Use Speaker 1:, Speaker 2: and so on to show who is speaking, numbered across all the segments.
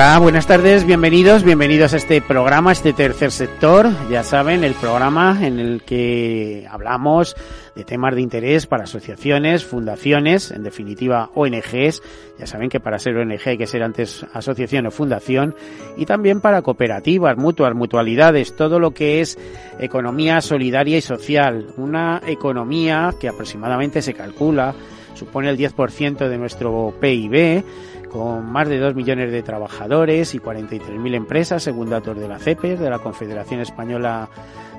Speaker 1: Hola, buenas tardes, bienvenidos, bienvenidos a este programa, este tercer sector. Ya saben, el programa en el que hablamos de temas de interés para asociaciones, fundaciones, en definitiva ONGs. Ya saben que para ser ONG hay que ser antes asociación o fundación y también para cooperativas, mutuas, mutualidades, todo lo que es economía solidaria y social. Una economía que aproximadamente se calcula supone el 10% de nuestro PIB con más de 2 millones de trabajadores y 43.000 empresas, según datos de la CEPES, de la Confederación Española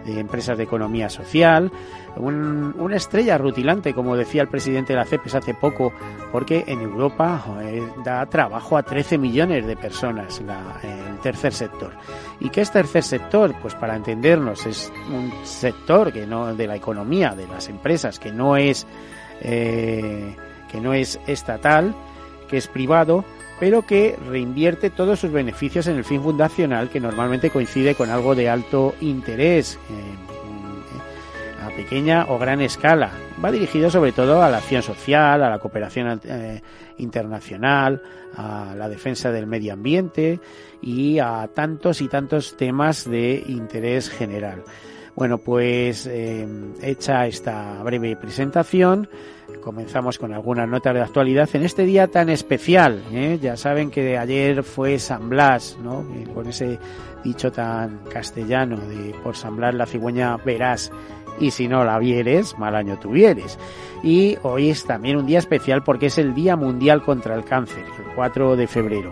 Speaker 1: de Empresas de Economía Social. una estrella rutilante, como decía el presidente de la CEPES hace poco, porque en Europa da trabajo a 13 millones de personas el tercer sector. ¿Y qué es tercer sector? Pues para entendernos, es un sector que no de la economía, de las empresas, que no es, eh, que no es estatal, que es privado, pero que reinvierte todos sus beneficios en el fin fundacional, que normalmente coincide con algo de alto interés, a pequeña o gran escala. Va dirigido sobre todo a la acción social, a la cooperación eh, internacional, a la defensa del medio ambiente y a tantos y tantos temas de interés general. Bueno, pues eh, hecha esta breve presentación, comenzamos con algunas notas de actualidad en este día tan especial. ¿eh? Ya saben que ayer fue San Blas, ¿no? con ese dicho tan castellano de por San Blas la cigüeña verás y si no la vieres, mal año tuvieres. Y hoy es también un día especial porque es el Día Mundial contra el Cáncer, el 4 de febrero.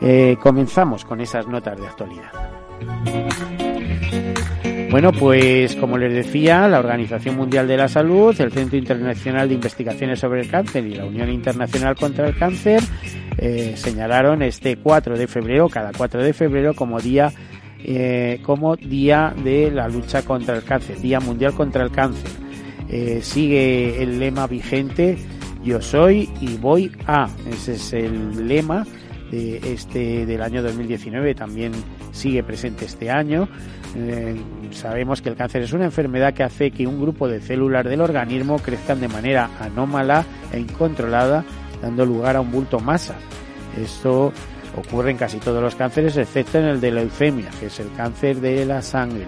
Speaker 1: Eh, comenzamos con esas notas de actualidad. Bueno, pues como les decía, la Organización Mundial de la Salud, el Centro Internacional de Investigaciones sobre el Cáncer y la Unión Internacional contra el Cáncer eh, señalaron este 4 de febrero, cada 4 de febrero, como día eh, como día de la lucha contra el cáncer, Día Mundial contra el Cáncer. Eh, sigue el lema vigente, yo soy y voy a. Ese es el lema de este del año 2019 también sigue presente este año. Eh, sabemos que el cáncer es una enfermedad que hace que un grupo de células del organismo crezcan de manera anómala e incontrolada, dando lugar a un bulto masa. Esto ocurre en casi todos los cánceres, excepto en el de leucemia, que es el cáncer de la sangre.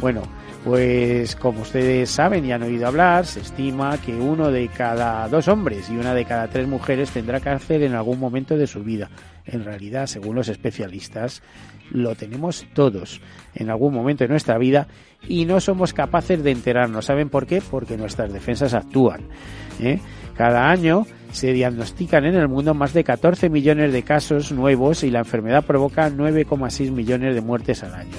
Speaker 1: Bueno, pues como ustedes saben y han oído hablar, se estima que uno de cada dos hombres y una de cada tres mujeres tendrá cáncer en algún momento de su vida. En realidad, según los especialistas, lo tenemos todos en algún momento de nuestra vida y no somos capaces de enterarnos. ¿Saben por qué? Porque nuestras defensas actúan. ¿eh? Cada año se diagnostican en el mundo más de 14 millones de casos nuevos y la enfermedad provoca 9,6 millones de muertes al año.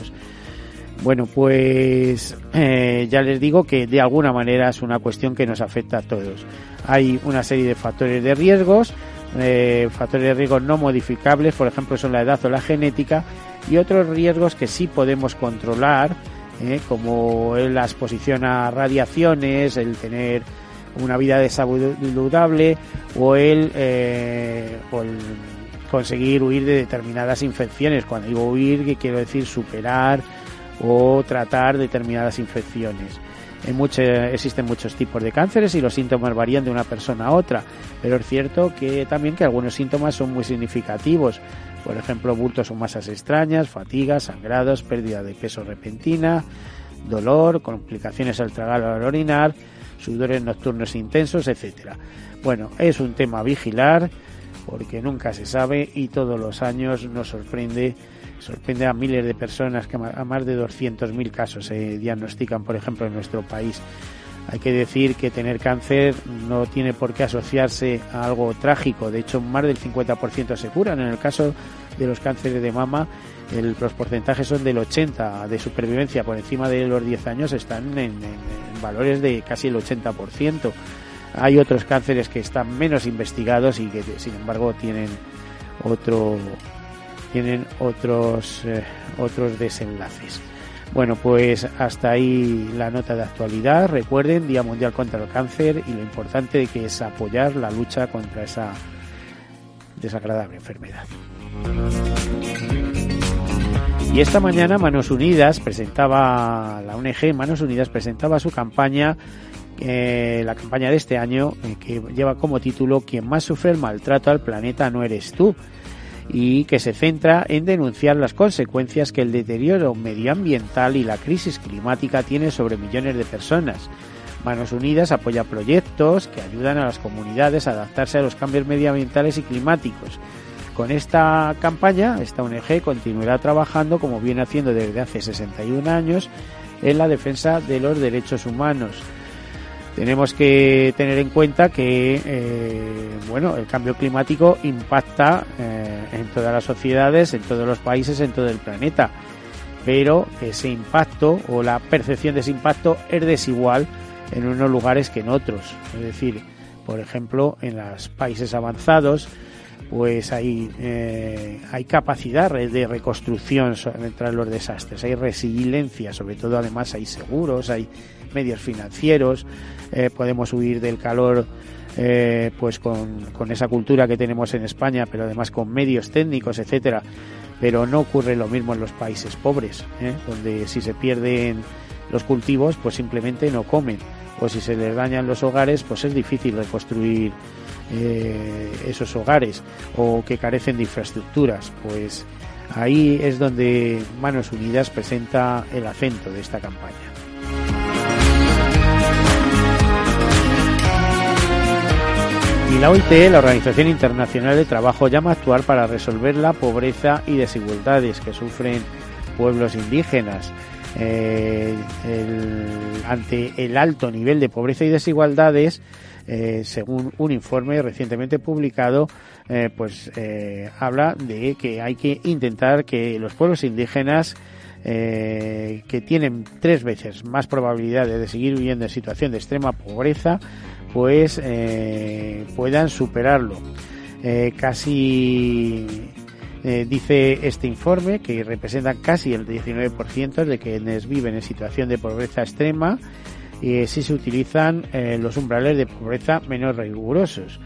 Speaker 1: Bueno, pues eh, ya les digo que de alguna manera es una cuestión que nos afecta a todos. Hay una serie de factores de riesgos, eh, factores de riesgo no modificables, por ejemplo, son la edad o la genética, y otros riesgos que sí podemos controlar, eh, como la exposición a radiaciones, el tener una vida saludable o el, o el conseguir huir de determinadas infecciones. Cuando digo huir, quiero decir superar o tratar determinadas infecciones. existen muchos tipos de cánceres y los síntomas varían de una persona a otra, pero es cierto que también que algunos síntomas son muy significativos. Por ejemplo, bultos o masas extrañas, fatiga, sangrados, pérdida de peso repentina, dolor, complicaciones al tragar o al orinar, sudores nocturnos intensos, etcétera. Bueno, es un tema a vigilar porque nunca se sabe y todos los años nos sorprende sorprende a miles de personas que a más de 200.000 casos se diagnostican, por ejemplo, en nuestro país. Hay que decir que tener cáncer no tiene por qué asociarse a algo trágico. De hecho, más del 50% se curan. En el caso de los cánceres de mama, los porcentajes son del 80 de supervivencia por encima de los 10 años están en, valores de casi el 80%. Hay otros cánceres que están menos investigados y que sin embargo tienen otro tienen otros eh, otros desenlaces. Bueno, pues hasta ahí la nota de actualidad. Recuerden, Día Mundial contra el Cáncer y lo importante que es apoyar la lucha contra esa desagradable enfermedad. Y esta mañana Manos Unidas presentaba, la ONG Manos Unidas presentaba su campaña, eh, la campaña de este año, eh, que lleva como título Quien más sufre el maltrato al planeta no eres tú y que se centra en denunciar las consecuencias que el deterioro medioambiental y la crisis climática tiene sobre millones de personas. Manos Unidas apoya proyectos que ayudan a las comunidades a adaptarse a los cambios medioambientales y climáticos con esta campaña, esta ONG continuará trabajando, como viene haciendo desde hace 61 años, en la defensa de los derechos humanos. Tenemos que tener en cuenta que eh, bueno, el cambio climático impacta eh, en todas las sociedades, en todos los países, en todo el planeta. Pero ese impacto o la percepción de ese impacto es desigual en unos lugares que en otros. Es decir, por ejemplo, en los países avanzados, pues hay, eh, hay capacidad de reconstrucción tras los desastres, hay resiliencia, sobre todo además hay seguros, hay medios financieros, eh, podemos huir del calor eh, pues con, con, esa cultura que tenemos en España, pero además con medios técnicos, etcétera. Pero no ocurre lo mismo en los países pobres, donde si se pierden los cultivos, pues simplemente no comen, o si se les dañan los hogares, pues es difícil reconstruir eh, esos hogares o que carecen de infraestructuras, pues ahí es donde Manos Unidas presenta el acento de esta campaña. Y la OIT, la Organización Internacional de Trabajo, llama a actuar para resolver la pobreza y desigualdades que sufren pueblos indígenas. Eh, ante el alto nivel de pobreza y desigualdades, eh, según un informe recientemente publicado, eh, pues habla de que hay que intentar que los pueblos indígenas que tienen tres veces más probabilidades de seguir viviendo en situación de extrema pobreza, pues puedan superarlo. casi dice este informe que representa casi el 19% de quienes viven en situación de pobreza extrema y si se utilizan eh, los umbrales de pobreza menos rigurosos.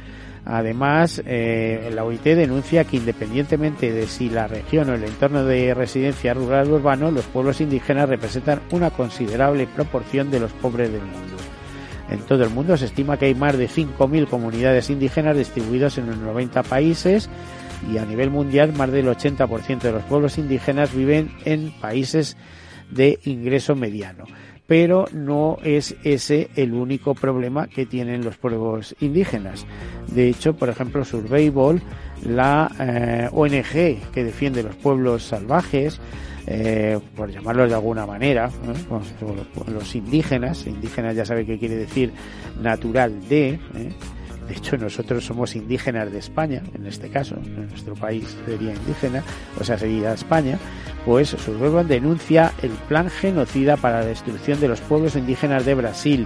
Speaker 1: Además, eh, la OIT denuncia que independientemente de si la región o el entorno de residencia rural o urbano, los pueblos indígenas representan una considerable proporción de los pobres del mundo. En todo el mundo se estima que hay más de 5.000 comunidades indígenas distribuidas en los 90 países y a nivel mundial más del 80% de los pueblos indígenas viven en países de ingreso mediano pero no es ese el único problema que tienen los pueblos indígenas. De hecho, por ejemplo, Survival, la eh, ONG que defiende los pueblos salvajes, eh, por llamarlos de alguna manera, los indígenas, indígenas ya sabe qué quiere decir natural de, ¿eh? De hecho, nosotros somos indígenas de España, en este caso, en nuestro país sería indígena, o sea, sería España, pues Survival denuncia el plan genocida para la destrucción de los pueblos indígenas de Brasil.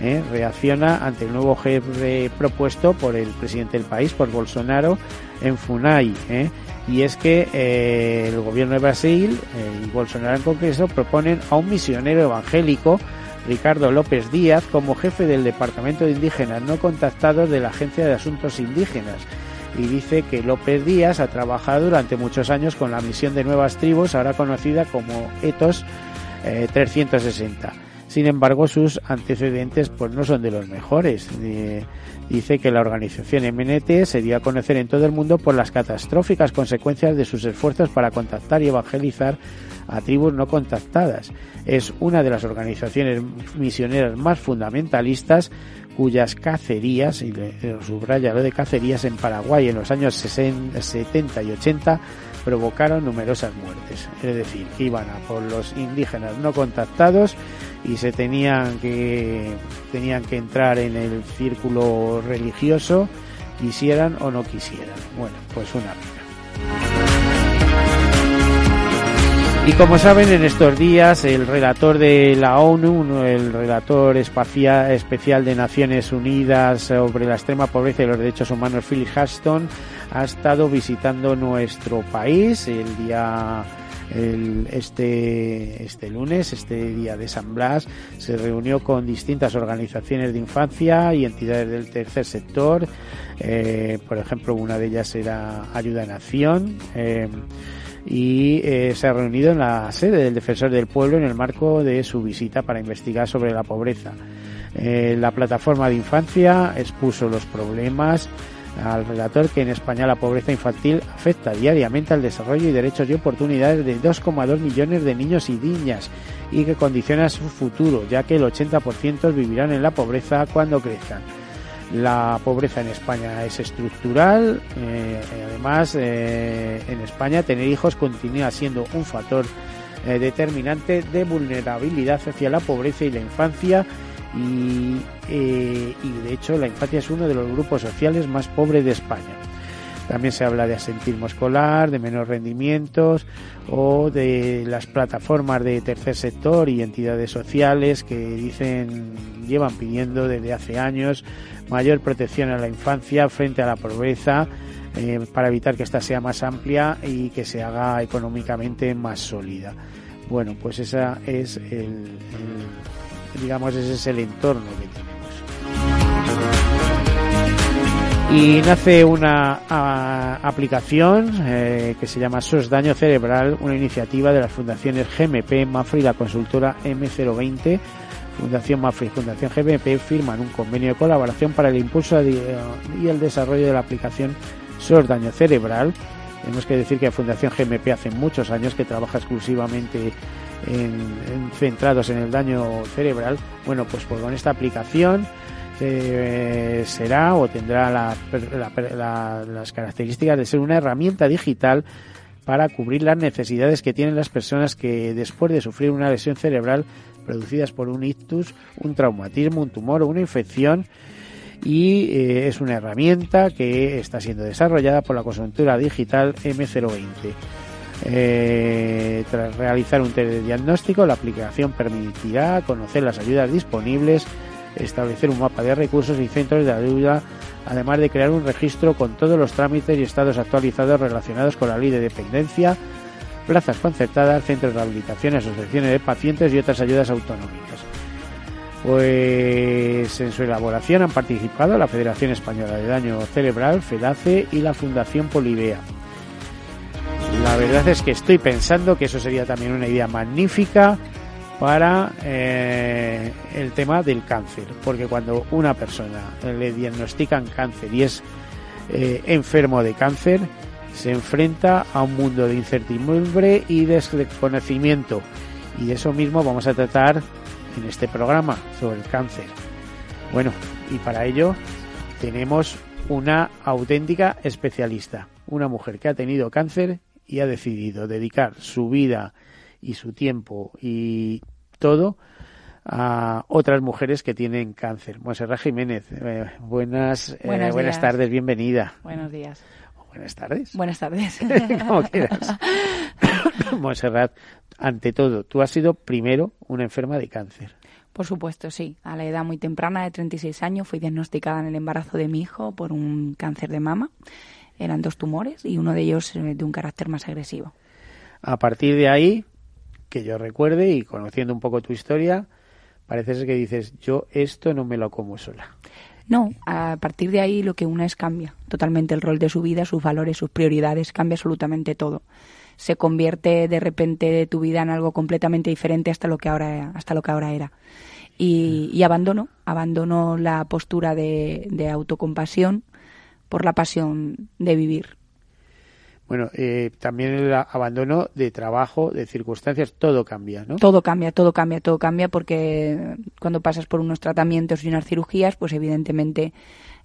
Speaker 1: ¿eh? Reacciona ante el nuevo jefe propuesto por el presidente del país, por Bolsonaro, en Funai. ¿eh? Y es que eh, el gobierno de Brasil y Bolsonaro en Congreso proponen a un misionero evangélico Ricardo López Díaz como jefe del Departamento de Indígenas no contactados de la Agencia de Asuntos Indígenas y dice que López Díaz ha trabajado durante muchos años con la misión de nuevas tribus, ahora conocida como ETOS 360. Eh, Sin embargo, sus antecedentes pues no son de los mejores. Eh, dice que la organización MNT se dio a conocer en todo el mundo por las catastróficas consecuencias de sus esfuerzos para contactar y evangelizar a tribus no contactadas. Es una de las organizaciones misioneras más fundamentalistas cuyas cacerías, y subraya lo de cacerías en Paraguay en los años 70 y 80, provocaron numerosas muertes. Es decir, que iban a por los indígenas no contactados y se tenían que, tenían que entrar en el círculo religioso, quisieran o no quisieran. Bueno, pues una pena. Y como saben, en estos días el relator de la ONU, el relator espacial, especial de Naciones Unidas sobre la extrema pobreza y los derechos humanos, Philip Huston, ha estado visitando nuestro país el día este, este lunes, este día de San Blas, se reunió con distintas organizaciones de infancia y entidades del tercer sector. Eh, por ejemplo, una de ellas era Ayuda en Acción. Eh, y eh, se ha reunido en la sede del Defensor del Pueblo en el marco de su visita para investigar sobre la pobreza. Eh, la plataforma de infancia expuso los problemas al relator que en España la pobreza infantil afecta diariamente al desarrollo y derechos y oportunidades de 2,2 millones de niños y niñas y que condiciona su futuro, ya que el 80% vivirán en la pobreza cuando crezcan. La pobreza en España es estructural. Eh, además, eh, en España tener hijos continúa siendo un factor eh, determinante de vulnerabilidad hacia la pobreza y la infancia. Y, y de hecho, la infancia es uno de los grupos sociales más pobres de España. También se habla de asentismo escolar, de menos rendimientos o de las plataformas de tercer sector y entidades sociales que dicen llevan pidiendo desde hace años mayor protección a la infancia frente a la pobreza eh, para evitar que ésta sea más amplia y que se haga económicamente más sólida. Bueno, pues esa es el digamos ese es el entorno que tenemos. Y nace una aplicación eh, que se llama SOS Daño Cerebral, una iniciativa de las fundaciones GMP, MAFRE y la consultora M020. Fundación MAFRE y Fundación GMP firman un convenio de colaboración para el impulso y el desarrollo de la aplicación SOS Daño Cerebral. Tenemos que decir que Fundación GMP hace muchos años que trabaja exclusivamente en, centrados en el daño cerebral. Bueno, pues, pues con esta aplicación eh, será o tendrá las características de ser una herramienta digital para cubrir las necesidades que tienen las personas que después de sufrir una lesión cerebral producidas por un ictus, un traumatismo, un tumor o una infección y eh, es una herramienta que está siendo desarrollada por la consultora digital M020. Eh, tras realizar un diagnóstico, la aplicación permitirá conocer las ayudas disponibles, establecer un mapa de recursos y centros de ayuda, además de crear un registro con todos los trámites y estados actualizados relacionados con la ley de dependencia, plazas concertadas, centros de rehabilitación, asociaciones de pacientes y otras ayudas autonómicas. Pues en su elaboración han participado la Federación Española de Daño Cerebral, FEDACE y la Fundación Polivea. La verdad es que estoy pensando que eso sería también una idea magnífica para eh, el tema del cáncer, porque cuando una persona le diagnostican cáncer y es eh, enfermo de cáncer, se enfrenta a un mundo de incertidumbre y desconocimiento. Y de eso mismo vamos a tratar en este programa sobre el cáncer. Bueno, y para ello tenemos una auténtica especialista, una mujer que ha tenido cáncer y ha decidido dedicar su vida y su tiempo y todo a otras mujeres que tienen cáncer. Monserrat Jiménez, eh, buenas, eh, buenas tardes, bienvenida.
Speaker 2: Buenos días.
Speaker 1: Buenas tardes.
Speaker 2: Buenas tardes.
Speaker 1: Como quieras. Monserrat, ante todo, tú has sido primero una enferma de cáncer.
Speaker 2: Por supuesto, sí. A la edad muy temprana de 36 años fui diagnosticada en el embarazo de mi hijo por un cáncer de mama. Eran dos tumores y uno de ellos de un carácter más agresivo.
Speaker 1: A partir de ahí, que yo recuerde y conociendo un poco tu historia, parece ser que dices, yo esto no me lo como sola.
Speaker 2: No, a partir de ahí lo que una es cambia totalmente el rol de su vida, sus valores, sus prioridades, cambia absolutamente todo. Se convierte de repente tu vida en algo completamente diferente hasta lo que ahora, hasta lo que ahora era. Y, y abandono, abandono la postura de, de autocompasión por la pasión de vivir.
Speaker 1: Bueno, eh, también el abandono de trabajo, de circunstancias, todo cambia, ¿no?
Speaker 2: Todo cambia, todo cambia, todo cambia porque cuando pasas por unos tratamientos y unas cirugías, pues evidentemente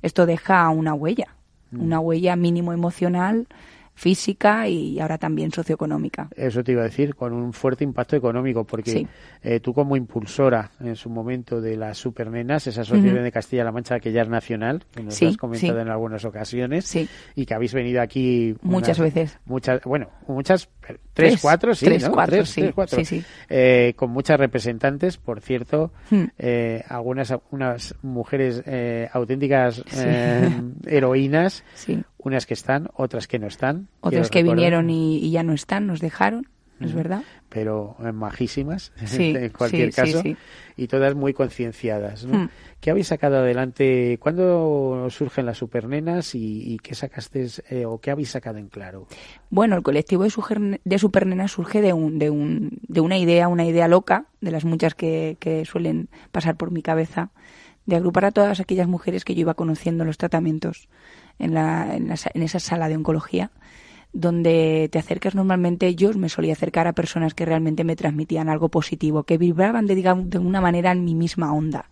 Speaker 2: esto deja una huella, mm. una huella mínimo emocional física y ahora también socioeconómica.
Speaker 1: Eso te iba a decir, con un fuerte impacto económico, porque eh, tú como impulsora en su momento de las supernenas, esa asociación de Castilla-La Mancha que ya es nacional, que nos has comentado en algunas ocasiones, y que habéis venido aquí
Speaker 2: muchas veces.
Speaker 1: Muchas, bueno, muchas, tres, cuatro, sí,
Speaker 2: tres, cuatro, sí, cuatro.
Speaker 1: Eh, con muchas representantes, por cierto, hmm. eh, algunas unas mujeres auténticas heroínas, unas que están, otras que no están.
Speaker 2: Otras que vinieron y, ya no están, nos dejaron, es verdad.
Speaker 1: Pero eh, majísimas, en cualquier caso, y todas muy concienciadas. ¿no? Hmm. ¿Qué habéis sacado adelante? ¿Cuándo surgen las supernenas y, qué sacaste eh, o qué habéis sacado en claro?
Speaker 2: Bueno, el colectivo de, de supernenas surge de, un, de, un, de una idea, una idea loca, de las muchas que, que suelen pasar por mi cabeza, de agrupar a todas aquellas mujeres que yo iba conociendo en los tratamientos en, la, en, esa sala de oncología donde te acercas normalmente, yo me solía acercar a personas que realmente me transmitían algo positivo, que vibraban de, digamos, de una manera en mi misma onda,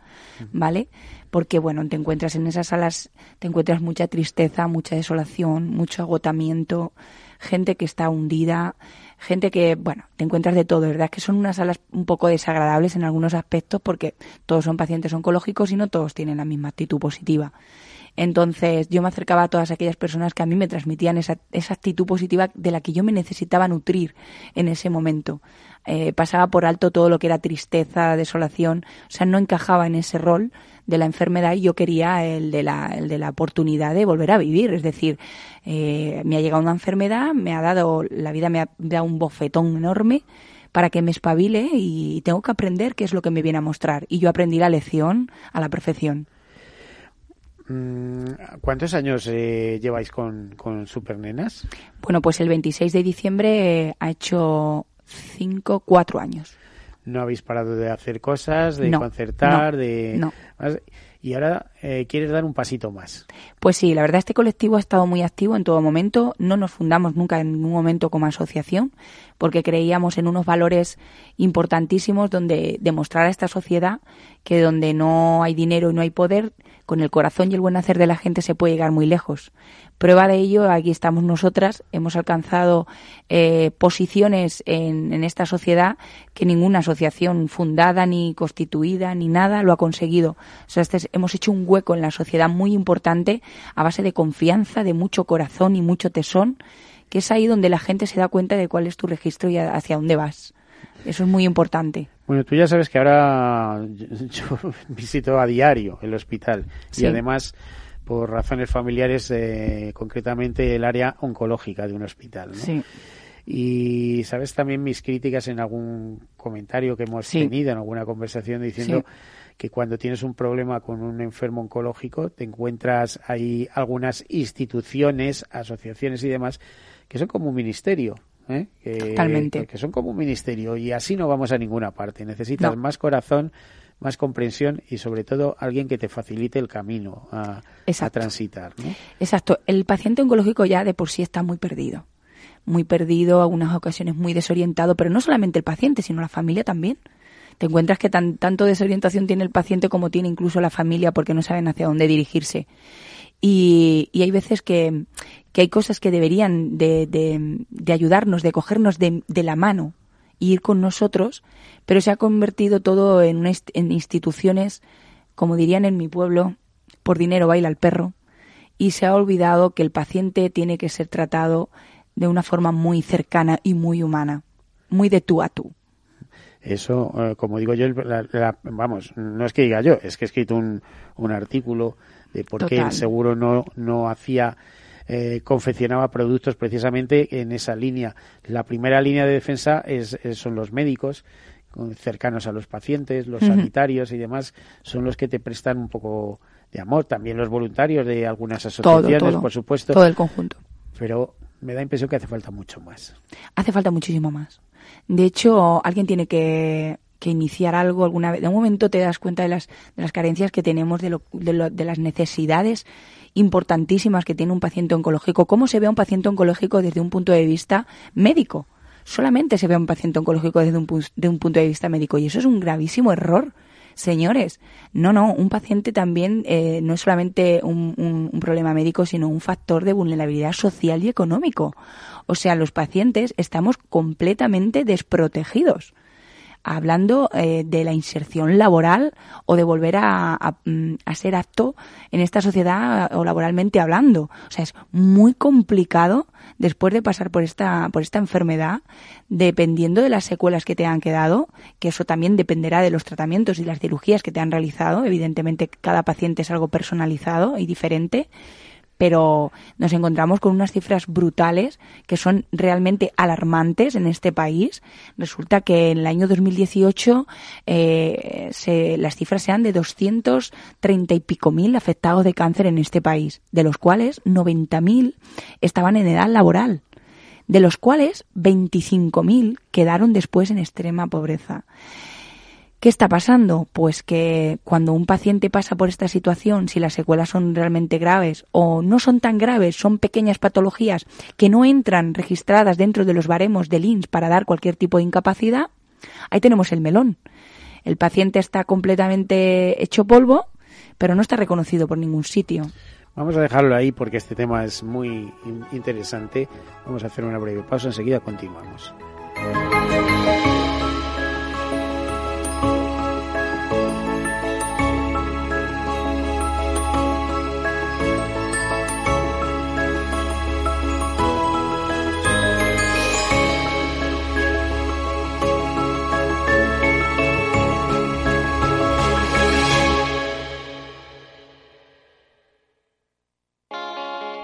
Speaker 2: ¿vale? Porque, bueno, te encuentras en esas salas, te encuentras mucha tristeza, mucha desolación, mucho agotamiento, gente que está hundida, gente que, bueno, te encuentras de todo, ¿verdad? Que son unas salas un poco desagradables en algunos aspectos porque todos son pacientes oncológicos y no todos tienen la misma actitud positiva. Entonces yo me acercaba a todas aquellas personas que a mí me transmitían esa, esa actitud positiva de la que yo me necesitaba nutrir en ese momento. Eh, pasaba por alto todo lo que era tristeza, desolación, o sea, no encajaba en ese rol de la enfermedad y yo quería el de la, el de la oportunidad de volver a vivir. Es decir, eh, me ha llegado una enfermedad, me ha dado, la vida me ha dado un bofetón enorme para que me espabile y tengo que aprender qué es lo que me viene a mostrar. Y yo aprendí la lección a la perfección.
Speaker 1: Mm, ¿Cuántos años eh, lleváis con, con Supernenas?
Speaker 2: Bueno, pues el 26 de diciembre eh, ha hecho cinco, cuatro años.
Speaker 1: No habéis parado de hacer cosas, de concertar, de...
Speaker 2: No.
Speaker 1: Y ahora eh, quieres dar un pasito más.
Speaker 2: Pues sí, la verdad este colectivo ha estado muy activo en todo momento. No nos fundamos nunca en ningún momento como asociación porque creíamos en unos valores importantísimos donde demostrar a esta sociedad que donde no hay dinero y no hay poder, con el corazón y el buen hacer de la gente se puede llegar muy lejos. Prueba de ello, aquí estamos nosotras, hemos alcanzado eh, posiciones en, esta sociedad que ninguna asociación fundada, ni constituida, ni nada lo ha conseguido. O sea, este hemos hecho un hueco en la sociedad muy importante a base de confianza, de mucho corazón y mucho tesón, que es ahí donde la gente se da cuenta de cuál es tu registro y hacia dónde vas. Eso es muy importante.
Speaker 1: Bueno, tú ya sabes que ahora yo visito a diario el hospital y además por razones familiares, eh, concretamente el área oncológica de un hospital.
Speaker 2: Sí.
Speaker 1: Y sabes también mis críticas en algún comentario que hemos tenido, en alguna conversación, diciendo que cuando tienes un problema con un enfermo oncológico, te encuentras ahí algunas instituciones, asociaciones y demás que son como un ministerio. ¿Eh? Que,
Speaker 2: Totalmente.
Speaker 1: Que son como un ministerio y así no vamos a ninguna parte. Necesitas más corazón, más comprensión y sobre todo alguien que te facilite el camino a, transitar.
Speaker 2: Exacto. El paciente oncológico ya de por sí está muy perdido. Muy perdido, algunas ocasiones muy desorientado, pero no solamente el paciente, sino la familia también. Te encuentras que tan, tanto desorientación tiene el paciente como tiene incluso la familia porque no saben hacia dónde dirigirse. Y, y hay veces que, hay cosas que deberían de, de, ayudarnos, de cogernos de, de, la mano e ir con nosotros, pero se ha convertido todo en, en instituciones, como dirían en mi pueblo, por dinero baila el perro, y se ha olvidado que el paciente tiene que ser tratado de una forma muy cercana y muy humana, muy de tú a tú.
Speaker 1: Eso, eh, como digo yo, vamos, no es que diga yo, es que he escrito un artículo de por qué el seguro no, no hacía eh, confeccionaba productos precisamente en esa línea. La primera línea de defensa es, son los médicos cercanos a los pacientes, los sanitarios y demás, son los que te prestan un poco de amor. También los voluntarios de algunas asociaciones, por supuesto.
Speaker 2: Todo el conjunto.
Speaker 1: Pero me da impresión que hace falta mucho más.
Speaker 2: Hace falta muchísimo más. De hecho, alguien tiene que, que iniciar algo alguna vez. De un momento te das cuenta de las, de las carencias que tenemos, de, lo, de, lo, de las necesidades importantísimas que tiene un paciente oncológico. ¿Cómo se ve a un paciente oncológico desde un punto de vista médico? Solamente se ve a un paciente oncológico desde un, de un punto de vista médico y eso es un gravísimo error. Señores, no, no, un paciente también eh, no es solamente un, un, problema médico, sino un factor de vulnerabilidad social y económico. O sea, los pacientes estamos completamente desprotegidos hablando eh, de la inserción laboral o de volver a, mm, a, ser apto en esta sociedad o laboralmente hablando. O sea, es muy complicado después de pasar por esta, por esta enfermedad, dependiendo de las secuelas que te han quedado, que eso también dependerá de los tratamientos y las cirugías que te han realizado. Evidentemente, cada paciente es algo personalizado y diferente pero nos encontramos con unas cifras brutales que son realmente alarmantes en este país. Resulta que en el año 2018 eh, se, las cifras sean de 230 y pico mil afectados de cáncer en este país, de los cuales 90.000 estaban en edad laboral de los cuales 25.000 quedaron después en extrema pobreza. ¿Qué está pasando? Pues que cuando un paciente pasa por esta situación, si las secuelas son realmente graves o no son tan graves, son pequeñas patologías que no entran registradas dentro de los baremos del INS para dar cualquier tipo de incapacidad, ahí tenemos el melón. El paciente está completamente hecho polvo, pero no está reconocido por ningún sitio.
Speaker 1: Vamos a dejarlo ahí porque este tema es muy interesante. Vamos a hacer una breve pausa, enseguida continuamos.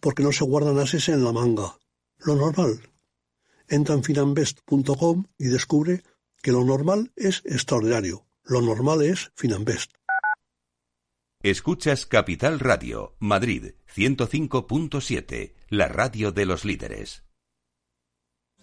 Speaker 3: porque no se guardan ases en la manga. Lo normal. Entra en finambest.com y descubre que lo normal es extraordinario. Lo normal es Finambest.
Speaker 4: Escuchas Capital Radio, Madrid 105.7, la radio de los líderes.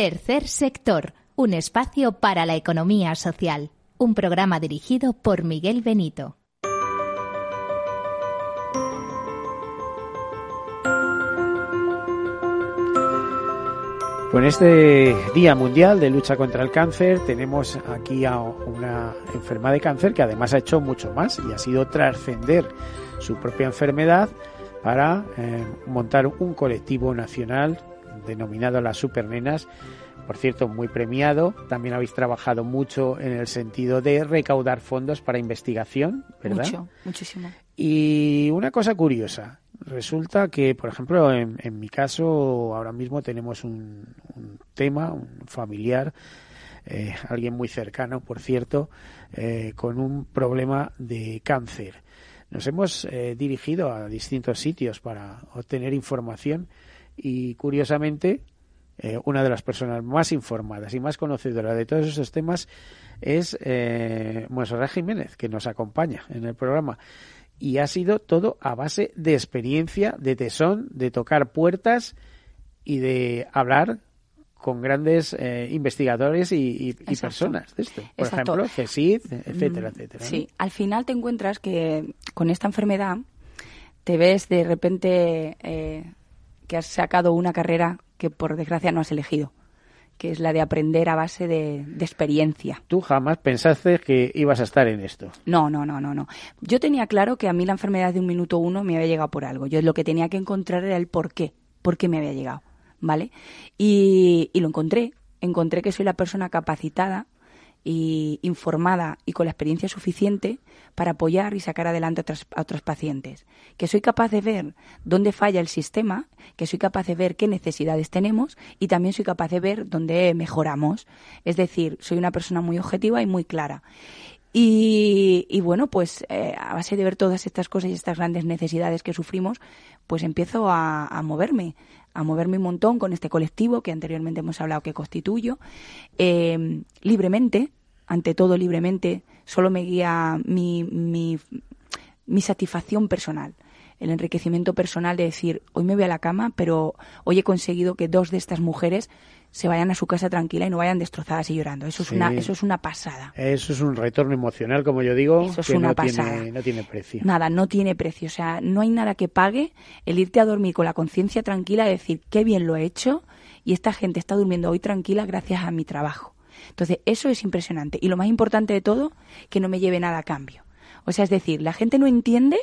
Speaker 5: Tercer sector, un espacio para la economía social. Un programa dirigido por Miguel Benito.
Speaker 1: Con este Día Mundial de Lucha contra el Cáncer tenemos aquí a una enferma de cáncer que además ha hecho mucho más y ha sido trascender su propia enfermedad para eh, montar un colectivo nacional denominado las Supernenas, por cierto, muy premiado. También habéis trabajado mucho en el sentido de recaudar fondos para investigación, ¿verdad?
Speaker 2: Mucho, muchísimo.
Speaker 1: Y una cosa curiosa, resulta que, por ejemplo, en, mi caso, ahora mismo tenemos un, tema, un familiar, eh, alguien muy cercano, por cierto, eh, con un problema de cáncer. Nos hemos eh, dirigido a distintos sitios para obtener información y, curiosamente, una de las personas más informadas y más conocedoras de todos esos temas es eh, Monserrat Jiménez, que nos acompaña en el programa y ha sido todo a base de experiencia, de tesón, de tocar puertas y de hablar con grandes eh, investigadores y, personas de esto. Por ejemplo, CESID, etcétera, mm, etcétera.
Speaker 2: Sí, al final te encuentras que con esta enfermedad te ves de repente eh, que has sacado una carrera que por desgracia no has elegido que es la de aprender a base de, experiencia.
Speaker 1: ¿Tú jamás pensaste que ibas a estar en esto?
Speaker 2: No, no, no, no, no. Yo tenía claro que a mí la enfermedad de un minuto uno me había llegado por algo. Yo lo que tenía que encontrar era el por qué, por qué me había llegado, ¿vale? Y, y lo encontré. Encontré que soy la persona capacitada y informada y con la experiencia suficiente para apoyar y sacar adelante a otros, pacientes. Que soy capaz de ver dónde falla el sistema, que soy capaz de ver qué necesidades tenemos y también soy capaz de ver dónde mejoramos. Es decir, soy una persona muy objetiva y muy clara. Y, bueno, pues eh, a base de ver todas estas cosas y estas grandes necesidades que sufrimos, pues empiezo a, moverme, a moverme un montón con este colectivo que anteriormente hemos hablado que constituyo, eh, libremente, ante todo libremente, solo me guía mi, mi, mi satisfacción personal el enriquecimiento personal de decir, hoy me voy a la cama, pero hoy he conseguido que dos de estas mujeres se vayan a su casa tranquila y no vayan destrozadas y llorando. Eso es una eso es una pasada.
Speaker 1: Eso es un retorno emocional, como yo digo, eso es una no pasada. Tiene, no tiene precio.
Speaker 2: Nada, no tiene precio. O sea, no hay nada que pague el irte a dormir con la conciencia tranquila y decir, qué bien lo he hecho y esta gente está durmiendo hoy tranquila gracias a mi trabajo. Entonces, eso es impresionante. Y lo más importante de todo, que no me lleve nada a cambio. O sea, es decir, la gente no entiende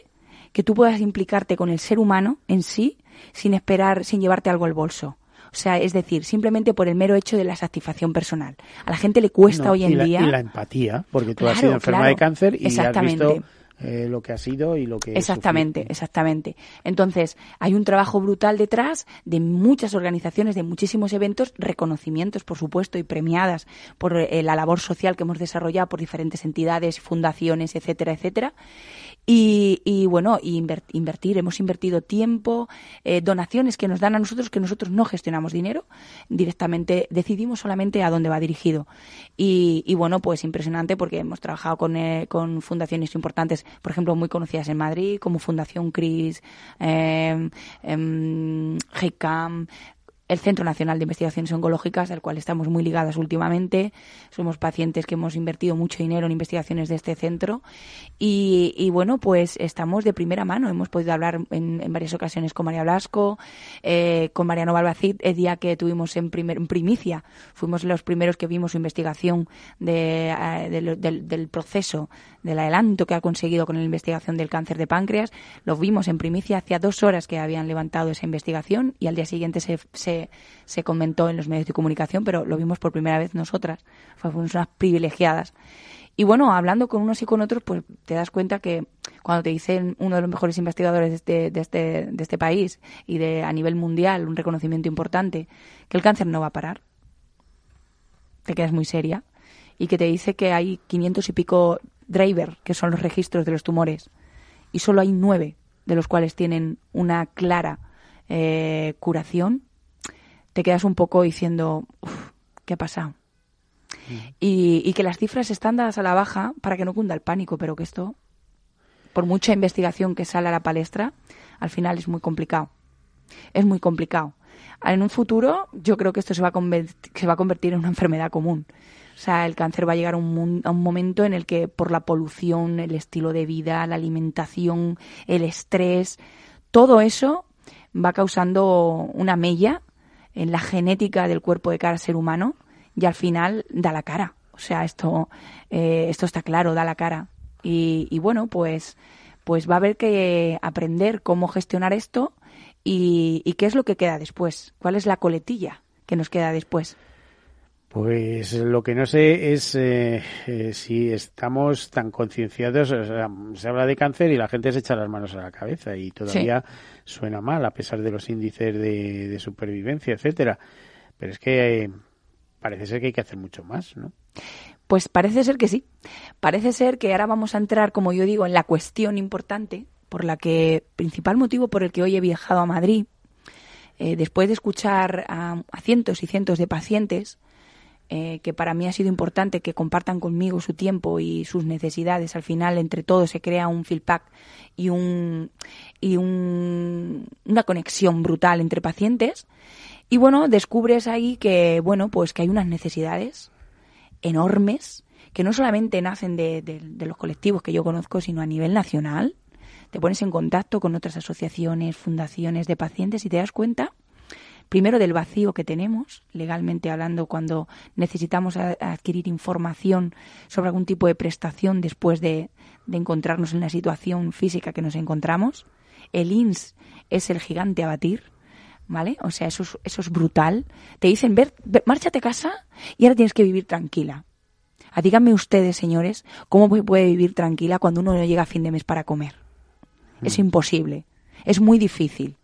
Speaker 2: que tú puedas implicarte con el ser humano en sí sin esperar, sin llevarte algo al bolso. O sea, es decir, simplemente por el mero hecho de la satisfacción personal. A la gente le cuesta hoy en día.
Speaker 1: Y la empatía, porque tú has sido enferma de cáncer y has visto eh, lo que ha sido y lo que
Speaker 2: exactamente exactamente. Entonces hay un trabajo brutal detrás de muchas organizaciones de muchísimos eventos reconocimientos por supuesto y premiadas por eh, la labor social que hemos desarrollado por diferentes entidades fundaciones etcétera etcétera y, y bueno, invertir, hemos invertido tiempo, eh, donaciones que nos dan a nosotros, que nosotros no gestionamos dinero, directamente decidimos solamente a dónde va dirigido. Y, y bueno, pues impresionante porque hemos trabajado con, eh, con fundaciones importantes, por ejemplo, muy conocidas en Madrid, como Fundación CRIS, eh, eh, el Centro Nacional de Investigaciones Oncológicas, al cual estamos muy ligadas últimamente. Somos pacientes que hemos invertido mucho dinero en investigaciones de este centro. Y, bueno, pues estamos de primera mano. Hemos podido hablar en, varias ocasiones con María Blasco, eh, con Mariano Balbacid, el día que tuvimos en, primer, en primicia. Fuimos los primeros que vimos su investigación de, eh, del proceso del adelanto que ha conseguido con la investigación del cáncer de páncreas. Lo vimos en primicia hacía dos horas que habían levantado esa investigación y al día siguiente se, se, se comentó en los medios de comunicación, pero lo vimos por primera vez nosotras. Fuimos unas privilegiadas. Y bueno, hablando con unos y con otros, pues te das cuenta que cuando te dicen uno de los mejores investigadores de este, de este, de este país y de a nivel mundial, un reconocimiento importante, que el cáncer no va a parar, te quedas muy seria. Y que te dice que hay 500 y pico driver, que son los registros de los tumores, y solo hay nueve de los cuales tienen una clara eh, curación, te quedas un poco diciendo, ¿qué ha pasado? y, y que las cifras están dadas a la baja para que no cunda el pánico, pero que esto, por mucha investigación que sale a la palestra, al final es muy complicado. Es muy complicado. En un futuro, yo creo que esto se va a, se va a convertir en una enfermedad común. O sea, el cáncer va a llegar a un, momento en el que por la polución, el estilo de vida, la alimentación, el estrés, todo eso va causando una mella en la genética del cuerpo de cada ser humano y al final da la cara. O sea, esto, eh, esto está claro, da la cara. Y, y, bueno, pues, pues va a haber que aprender cómo gestionar esto y, y qué es lo que queda después. ¿Cuál es la coletilla que nos queda después?
Speaker 1: Pues lo que no sé es eh, eh, si estamos tan concienciados. O sea, se habla de cáncer y la gente se echa las manos a la cabeza y todavía sí. suena mal a pesar de los índices de, de supervivencia, etcétera. Pero es que eh, parece ser que hay que hacer mucho más, ¿no?
Speaker 2: Pues parece ser que sí. Parece ser que ahora vamos a entrar, como yo digo, en la cuestión importante por la que principal motivo por el que hoy he viajado a Madrid. Eh, después de escuchar a, a cientos y cientos de pacientes eh, que para mí ha sido importante que compartan conmigo su tiempo y sus necesidades. Al final, entre todos, se crea un feedback y, un, y un, una conexión brutal entre pacientes. Y bueno, descubres ahí que, bueno, pues que hay unas necesidades enormes que no solamente nacen de, de, de los colectivos que yo conozco, sino a nivel nacional. Te pones en contacto con otras asociaciones, fundaciones de pacientes y te das cuenta primero del vacío que tenemos, legalmente hablando, cuando necesitamos adquirir información sobre algún tipo de prestación después de, de encontrarnos en la situación física que nos encontramos. El INS es el gigante a batir, ¿vale? O sea, eso es, eso es brutal. Te dicen, ver, ver, márchate a casa y ahora tienes que vivir tranquila. A díganme ustedes, señores, cómo puede vivir tranquila cuando uno no llega a fin de mes para comer. Mm. Es imposible. Es muy difícil.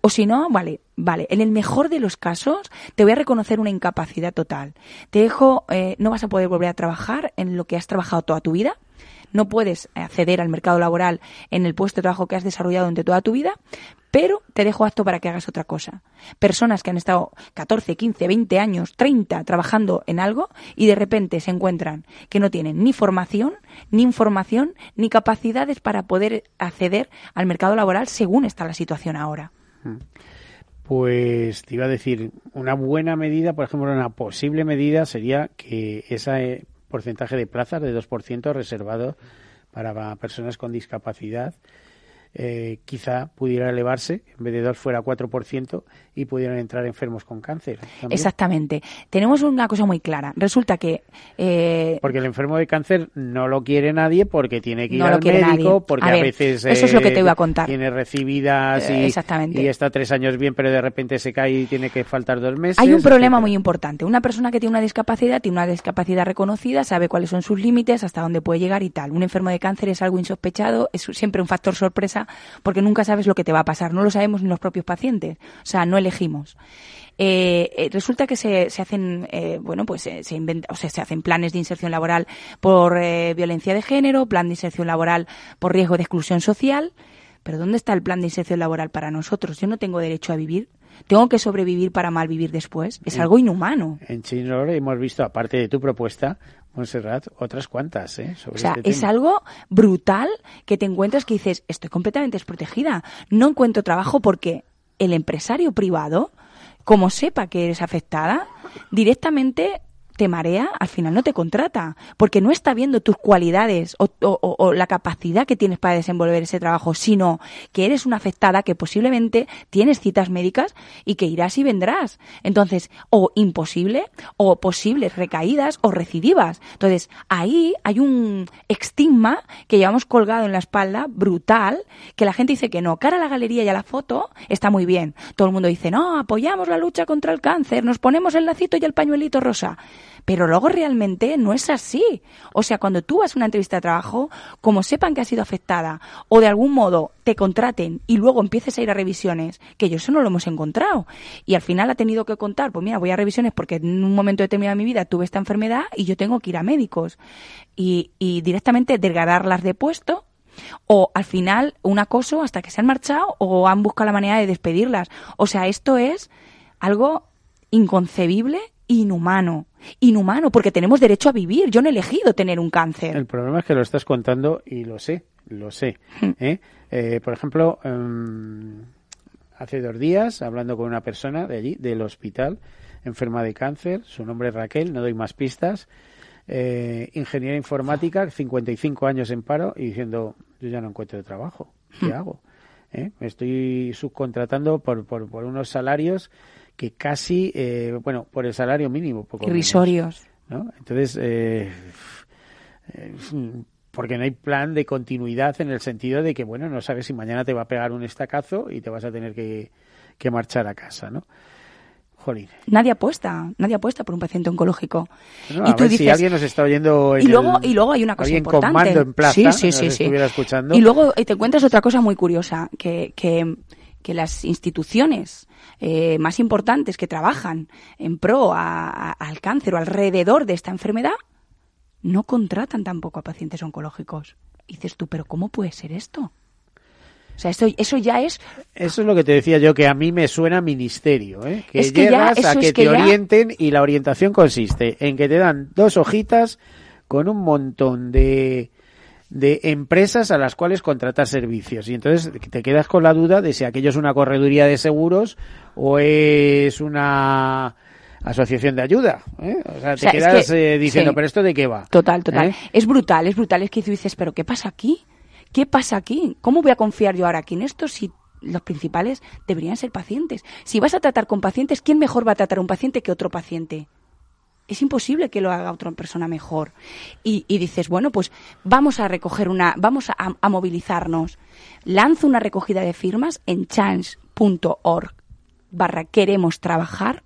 Speaker 2: O si no, vale, vale, en el mejor de los casos te voy a reconocer una incapacidad total. Te dejo, eh, no vas a poder volver a trabajar en lo que has trabajado toda tu vida. No puedes acceder al mercado laboral en el puesto de trabajo que has desarrollado durante toda tu vida, pero te dejo apto para que hagas otra cosa. Personas que han estado 14, 15, 20 años, 30 trabajando en algo y de repente se encuentran que no tienen ni formación, ni información, ni capacidades para poder acceder al mercado laboral según está la situación ahora.
Speaker 1: Pues te iba a decir, una buena medida, por ejemplo, una posible medida sería que ese porcentaje de plazas de 2% reservado para personas con discapacidad eh, quizá pudiera elevarse, en vez de 2 fuera 4% y pudieran entrar enfermos con cáncer.
Speaker 2: ¿también? Exactamente. Tenemos una cosa muy clara. Resulta que... Eh,
Speaker 1: porque el enfermo de cáncer no lo quiere nadie porque tiene que ir no al médico, nadie. porque a, ver, a veces...
Speaker 2: Eso es lo que te iba a contar.
Speaker 1: Tiene recibidas y,
Speaker 2: eh, Exactamente.
Speaker 1: y está tres años bien, pero de repente se cae y tiene que faltar dos meses.
Speaker 2: Hay un problema etcétera. muy importante. Una persona que tiene una discapacidad, tiene una discapacidad reconocida, sabe cuáles son sus límites, hasta dónde puede llegar y tal. Un enfermo de cáncer es algo insospechado, es siempre un factor sorpresa porque nunca sabes lo que te va a pasar. No lo sabemos ni los propios pacientes. O sea, no elegimos. Eh, eh, resulta que se, se hacen, eh, bueno, pues se, inventa, o sea, se hacen planes de inserción laboral por violencia de género, plan de inserción laboral por riesgo de exclusión social. Pero ¿dónde está el plan de inserción laboral para nosotros? Yo no tengo derecho a vivir. Tengo que sobrevivir para mal vivir después. Es algo inhumano.
Speaker 1: En Chinor hemos visto, aparte de tu propuesta, Montserrat, otras cuantas, ¿eh? Sobre
Speaker 2: o sea,
Speaker 1: este
Speaker 2: es algo brutal que te encuentras que dices, estoy completamente desprotegida. No encuentro trabajo porque el empresario privado, como sepa que eres afectada, directamente te marea, al final no te contrata, porque no está viendo tus cualidades o, la capacidad que tienes para desenvolver ese trabajo, sino que eres una afectada que posiblemente tienes citas médicas y que irás y vendrás. Entonces, o imposible, o posibles recaídas o recidivas. Entonces, ahí hay un estigma que llevamos colgado en la espalda brutal, que la gente dice que no. Cara a la galería y a la foto está muy bien. Todo el mundo dice, no, apoyamos la lucha contra el cáncer, nos ponemos el lacito y el pañuelito rosa pero luego realmente no es así. O sea, cuando tú vas a una entrevista de trabajo, como sepan que has sido afectada o de algún modo te contraten y luego empieces a ir a revisiones, que yo eso no lo hemos encontrado. Y al final ha tenido que contar, pues mira, voy a revisiones porque en un momento determinado de mi vida tuve esta enfermedad y yo tengo que ir a médicos. Y, y directamente degradarlas de puesto o al final un acoso hasta que se han marchado o han buscado la manera de despedirlas. O sea, esto es algo inconcebible inhumano. Inhumano, porque tenemos derecho a vivir. Yo no he elegido tener un cáncer.
Speaker 1: El problema es que lo estás contando y lo sé, lo sé.
Speaker 2: Hmm.
Speaker 1: ¿eh? Eh, por ejemplo, em, hace dos días, hablando con una persona de allí, del hospital, enferma de cáncer, su nombre es Raquel, no doy más pistas, eh, ingeniera informática, 55 años en paro y diciendo, yo ya no encuentro trabajo, ¿qué
Speaker 2: Hmm.
Speaker 1: hago? ¿Eh? Me estoy subcontratando por, por, por unos salarios que casi, eh, bueno, por el salario mínimo. Poco menos,
Speaker 2: Irrisorios.
Speaker 1: ¿no? Entonces, eh, eh, porque no hay plan de continuidad en el sentido de que, bueno, no sabes si mañana te va a pegar un estacazo y te vas a tener que, que marchar a casa, ¿no? Jolín.
Speaker 2: Nadie apuesta, nadie apuesta por un paciente oncológico.
Speaker 1: No,
Speaker 2: y
Speaker 1: a
Speaker 2: tú
Speaker 1: ver si
Speaker 2: dices,
Speaker 1: alguien nos está oyendo en
Speaker 2: y luego,
Speaker 1: el-
Speaker 2: y luego hay una cosa importante.
Speaker 1: con mando en plaza,
Speaker 2: sí, sí,
Speaker 1: escuchando.
Speaker 2: Y luego te encuentras otra cosa muy curiosa, que, que, que las instituciones eh, más importantes que trabajan en pro a- a- al cáncer o alrededor de esta enfermedad no contratan tampoco a pacientes oncológicos. Y dices tú, pero ¿cómo puede ser esto? O sea, esto, eso ya es
Speaker 1: Eso es lo que te decía yo, que a mí me suena ministerio, ¿eh? que
Speaker 2: Es que
Speaker 1: llegas a
Speaker 2: es
Speaker 1: que,
Speaker 2: que
Speaker 1: te
Speaker 2: ya-
Speaker 1: orienten y la orientación consiste en que te dan dos hojitas con un montón de, de empresas a las cuales contratar servicios. Y entonces te quedas con la duda de si aquello es una correduría de seguros o es una asociación de ayuda. ¿eh? O sea, te
Speaker 2: sea, es
Speaker 1: quedas
Speaker 2: que-
Speaker 1: eh, diciendo,
Speaker 2: sí.
Speaker 1: ¿pero esto de qué va?
Speaker 2: Total, total.
Speaker 1: ¿Eh?
Speaker 2: Es brutal, es brutal. Es que tú dices, pero ¿qué pasa aquí? ¿Qué pasa aquí? ¿Cómo voy a confiar yo ahora aquí en esto si los principales deberían ser pacientes? Si vas a tratar con pacientes, ¿quién mejor va a tratar a un paciente que otro paciente? Es imposible que lo haga otra persona mejor. Y, y dices, bueno, pues vamos a recoger una, vamos a, a movilizarnos. Lanzo una recogida de firmas en chance.org barra queremos trabajar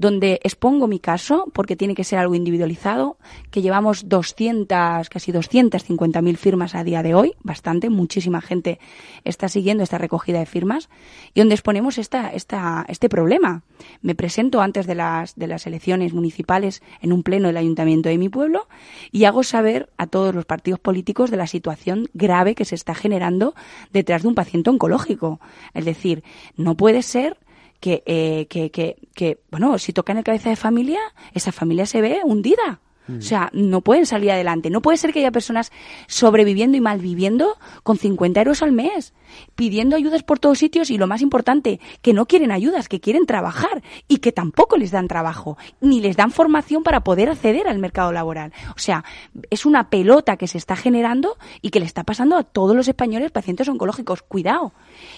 Speaker 2: donde expongo mi caso, porque tiene que ser algo individualizado, que llevamos 200, casi 250.000 firmas a día de hoy, bastante, muchísima gente está siguiendo esta recogida de firmas, y donde exponemos esta, esta, este problema. Me presento antes de las, de las elecciones municipales en un pleno del ayuntamiento de mi pueblo y hago saber a todos los partidos políticos de la situación grave que se está generando detrás de un paciente oncológico. Es decir, no puede ser que, eh, que, que, que, bueno, si tocan el cabeza de familia, esa familia se ve hundida. O sea, no pueden salir adelante. No puede ser que haya personas sobreviviendo y malviviendo con 50 euros al mes, pidiendo ayudas por todos sitios y lo más importante, que no quieren ayudas, que quieren trabajar y que tampoco les dan trabajo, ni les dan formación para poder acceder al mercado laboral. O sea, es una pelota que se está generando y que le está pasando a todos los españoles pacientes oncológicos. Cuidado,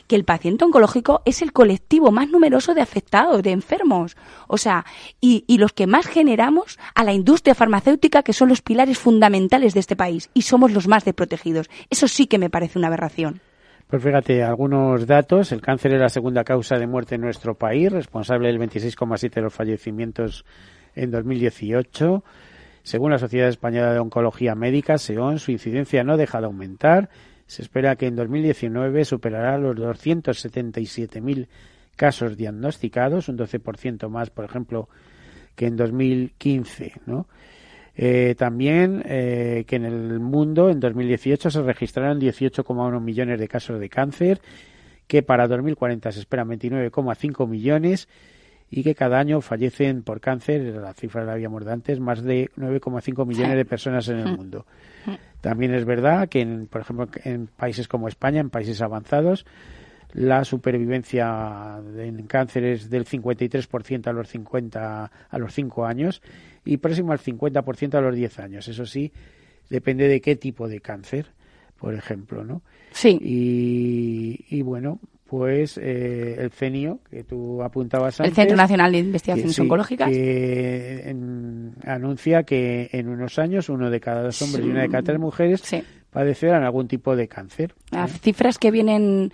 Speaker 2: que el paciente oncológico es el colectivo más numeroso de afectados, de enfermos. O sea, y, y los que más generamos a la industria farmacéutica, que son los pilares fundamentales de este país, y somos los más desprotegidos. Eso sí que me parece una aberración.
Speaker 1: Pues fíjate, algunos datos. El cáncer es la segunda causa de muerte en nuestro país, responsable del 26,7 de los fallecimientos en 2018. Según la Sociedad Española de Oncología Médica, SEON, su incidencia no deja de aumentar. Se espera que en 2019 superará los 277.000 casos diagnosticados, un 12% más, por ejemplo, que en 2015, ¿no? Eh, también eh, que en el mundo en 2018 se registraron 18,1 millones de casos de cáncer, que para 2040 se esperan 29,5 millones y que cada año fallecen por cáncer, la cifra la habíamos de antes, más de 9,5 millones de personas en el mundo. También es verdad que, en, por ejemplo, en países como España, en países avanzados, la supervivencia en cáncer es del 53% a los 50 a los 5 años y próximo al 50% a los 10 años. Eso sí, depende de qué tipo de cáncer, por ejemplo, ¿no?
Speaker 2: Sí.
Speaker 1: Y, y bueno, pues eh, el CENIO, que tú apuntabas
Speaker 2: El
Speaker 1: antes.
Speaker 2: Centro Nacional de
Speaker 1: que
Speaker 2: Investigaciones
Speaker 1: sí,
Speaker 2: Oncológicas.
Speaker 1: que, en- anuncia que en unos años uno de cada dos hombres y una de cada tres mujeres
Speaker 2: Sí.
Speaker 1: padecerán algún tipo de cáncer.
Speaker 2: Las cifras que vienen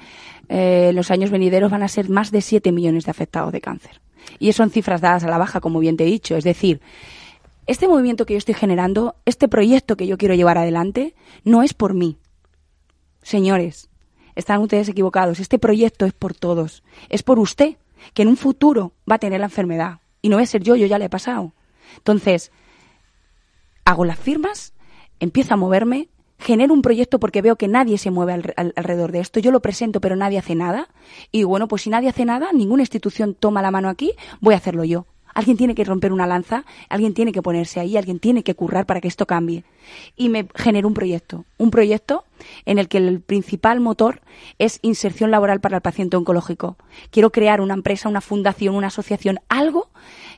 Speaker 2: eh, los años venideros van a ser más de 7 millones de afectados de cáncer. Y son cifras dadas a la baja, como bien te he dicho. Es decir, este movimiento que yo estoy generando, este proyecto que yo quiero llevar adelante, no es por mí. Señores, están ustedes equivocados. Este proyecto es por todos. Es por usted, que en un futuro va a tener la enfermedad. Y no voy a ser yo, yo ya le he pasado. Entonces, hago las firmas, empiezo a moverme, genero un proyecto porque veo que nadie se mueve al- al- alrededor de esto. Yo lo presento, pero nadie hace nada. Y bueno, pues si nadie hace nada, ninguna institución toma la mano aquí, voy a hacerlo yo. Alguien tiene que romper una lanza, alguien tiene que ponerse ahí, alguien tiene que currar para que esto cambie. Y me generó un proyecto, un proyecto en el que el principal motor es inserción laboral para el paciente oncológico. Quiero crear una empresa, una fundación, una asociación, algo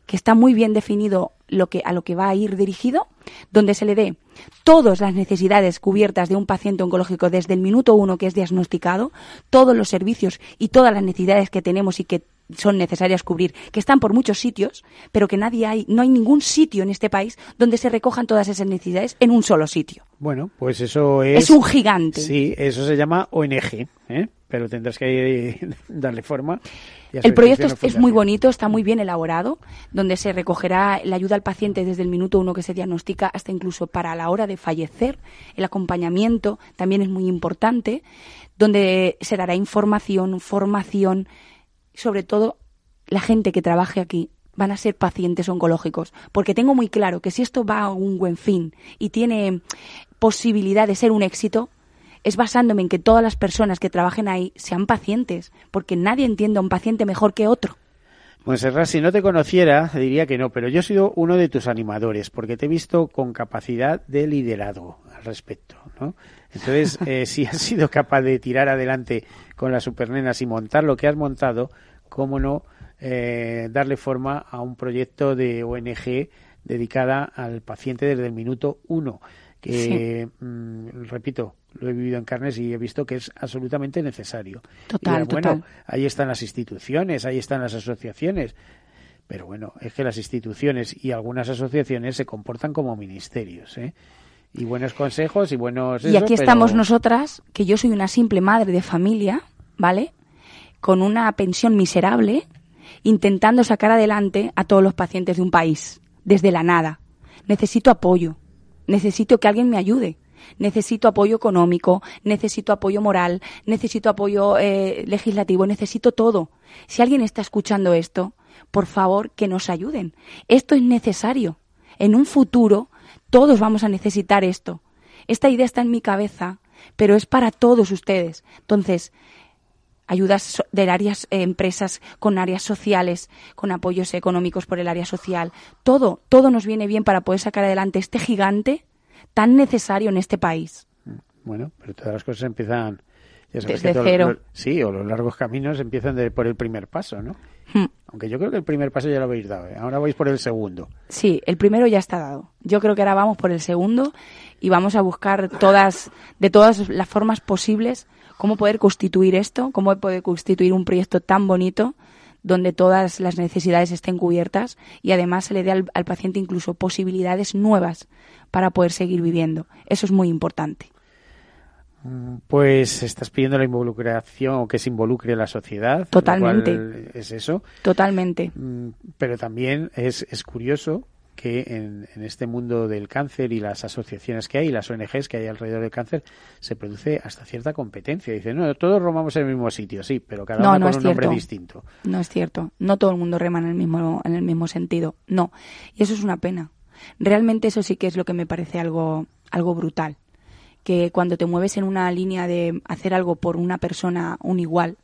Speaker 2: que está muy bien definido lo que, a lo que va a ir dirigido, donde se le dé todas las necesidades cubiertas de un paciente oncológico desde el minuto uno que es diagnosticado, todos los servicios y todas las necesidades que tenemos y que son necesarias cubrir, que están por muchos sitios, pero que nadie hay, no hay ningún sitio en este país donde se recojan todas esas necesidades en un solo sitio.
Speaker 1: Bueno, pues eso es.
Speaker 2: Es un gigante.
Speaker 1: Sí, eso se llama ONG, ¿eh? pero tendrás que darle forma.
Speaker 2: El proyecto es, muy bonito, está muy bien elaborado, donde se recogerá la ayuda al paciente desde el minuto uno que se diagnostica hasta incluso para la hora de fallecer. El acompañamiento también es muy importante, donde se dará información, formación, sobre todo la gente que trabaje aquí van a ser pacientes oncológicos, porque tengo muy claro que si esto va a un buen fin y tiene posibilidad de ser un éxito, es basándome en que todas las personas que trabajen ahí sean pacientes, porque nadie entiende a un paciente mejor que otro.
Speaker 1: Monserrat, si no te conociera, diría que no, pero yo he sido uno de tus animadores, porque te he visto con capacidad de liderazgo al respecto, ¿no? Entonces, eh, si has sido capaz de tirar adelante con las supernenas y montar lo que has montado, cómo no eh, darle forma a un proyecto de ONG dedicada al paciente desde el minuto uno, que, mm, repito, lo he vivido en carnes y he visto que es absolutamente necesario.
Speaker 2: Total,
Speaker 1: bueno, ahí están las instituciones, ahí están las asociaciones, pero bueno, es que las instituciones y algunas asociaciones se comportan como ministerios, ¿eh? Y buenos consejos y buenos...
Speaker 2: y aquí estamos nosotras, que yo soy una simple madre de familia, ¿vale? Con una pensión miserable, intentando sacar adelante a todos los pacientes de un país, desde la nada. Necesito apoyo, necesito que alguien me ayude, necesito apoyo económico, necesito apoyo moral, necesito apoyo eh, legislativo, necesito todo. Si alguien está escuchando esto, por favor que nos ayuden. Esto es necesario. En un futuro todos vamos a necesitar esto. Esta idea está en mi cabeza, pero es para todos ustedes. Entonces, ayudas de áreas, eh, empresas con áreas sociales, con apoyos económicos por el área social. Todo, todo nos viene bien para poder sacar adelante este gigante tan necesario en este país.
Speaker 1: Bueno, pero todas las cosas empiezan
Speaker 2: desde cero.
Speaker 1: sí, o los largos caminos empiezan por el primer paso, ¿no? Hmm. Aunque yo creo que el primer paso ya lo habéis dado, ¿eh? ahora vais por el segundo.
Speaker 2: Sí, el primero ya está dado. Yo creo que ahora vamos por el segundo y vamos a buscar todas, de todas las formas posibles, cómo poder constituir esto, cómo poder constituir un proyecto tan bonito donde todas las necesidades estén cubiertas y además se le dé al, paciente incluso posibilidades nuevas para poder seguir viviendo. Eso es muy importante.
Speaker 1: Mm, pues estás pidiendo la involucración o que se involucre la sociedad.
Speaker 2: Totalmente.
Speaker 1: Es eso.
Speaker 2: Totalmente.
Speaker 1: Mm, pero también es, es curioso que en, este mundo del cáncer y las asociaciones que hay y las ONGs que hay alrededor del cáncer se produce hasta cierta competencia. Dice, no, todos remamos en el mismo sitio, sí, pero cada uno con un nombre distinto.
Speaker 2: No es cierto. No todo el mundo rema en el mismo en el mismo sentido. No. Y eso es una pena. Realmente eso sí que es lo que me parece algo algo brutal. Que cuando te mueves en una línea de hacer algo por una persona, un igual,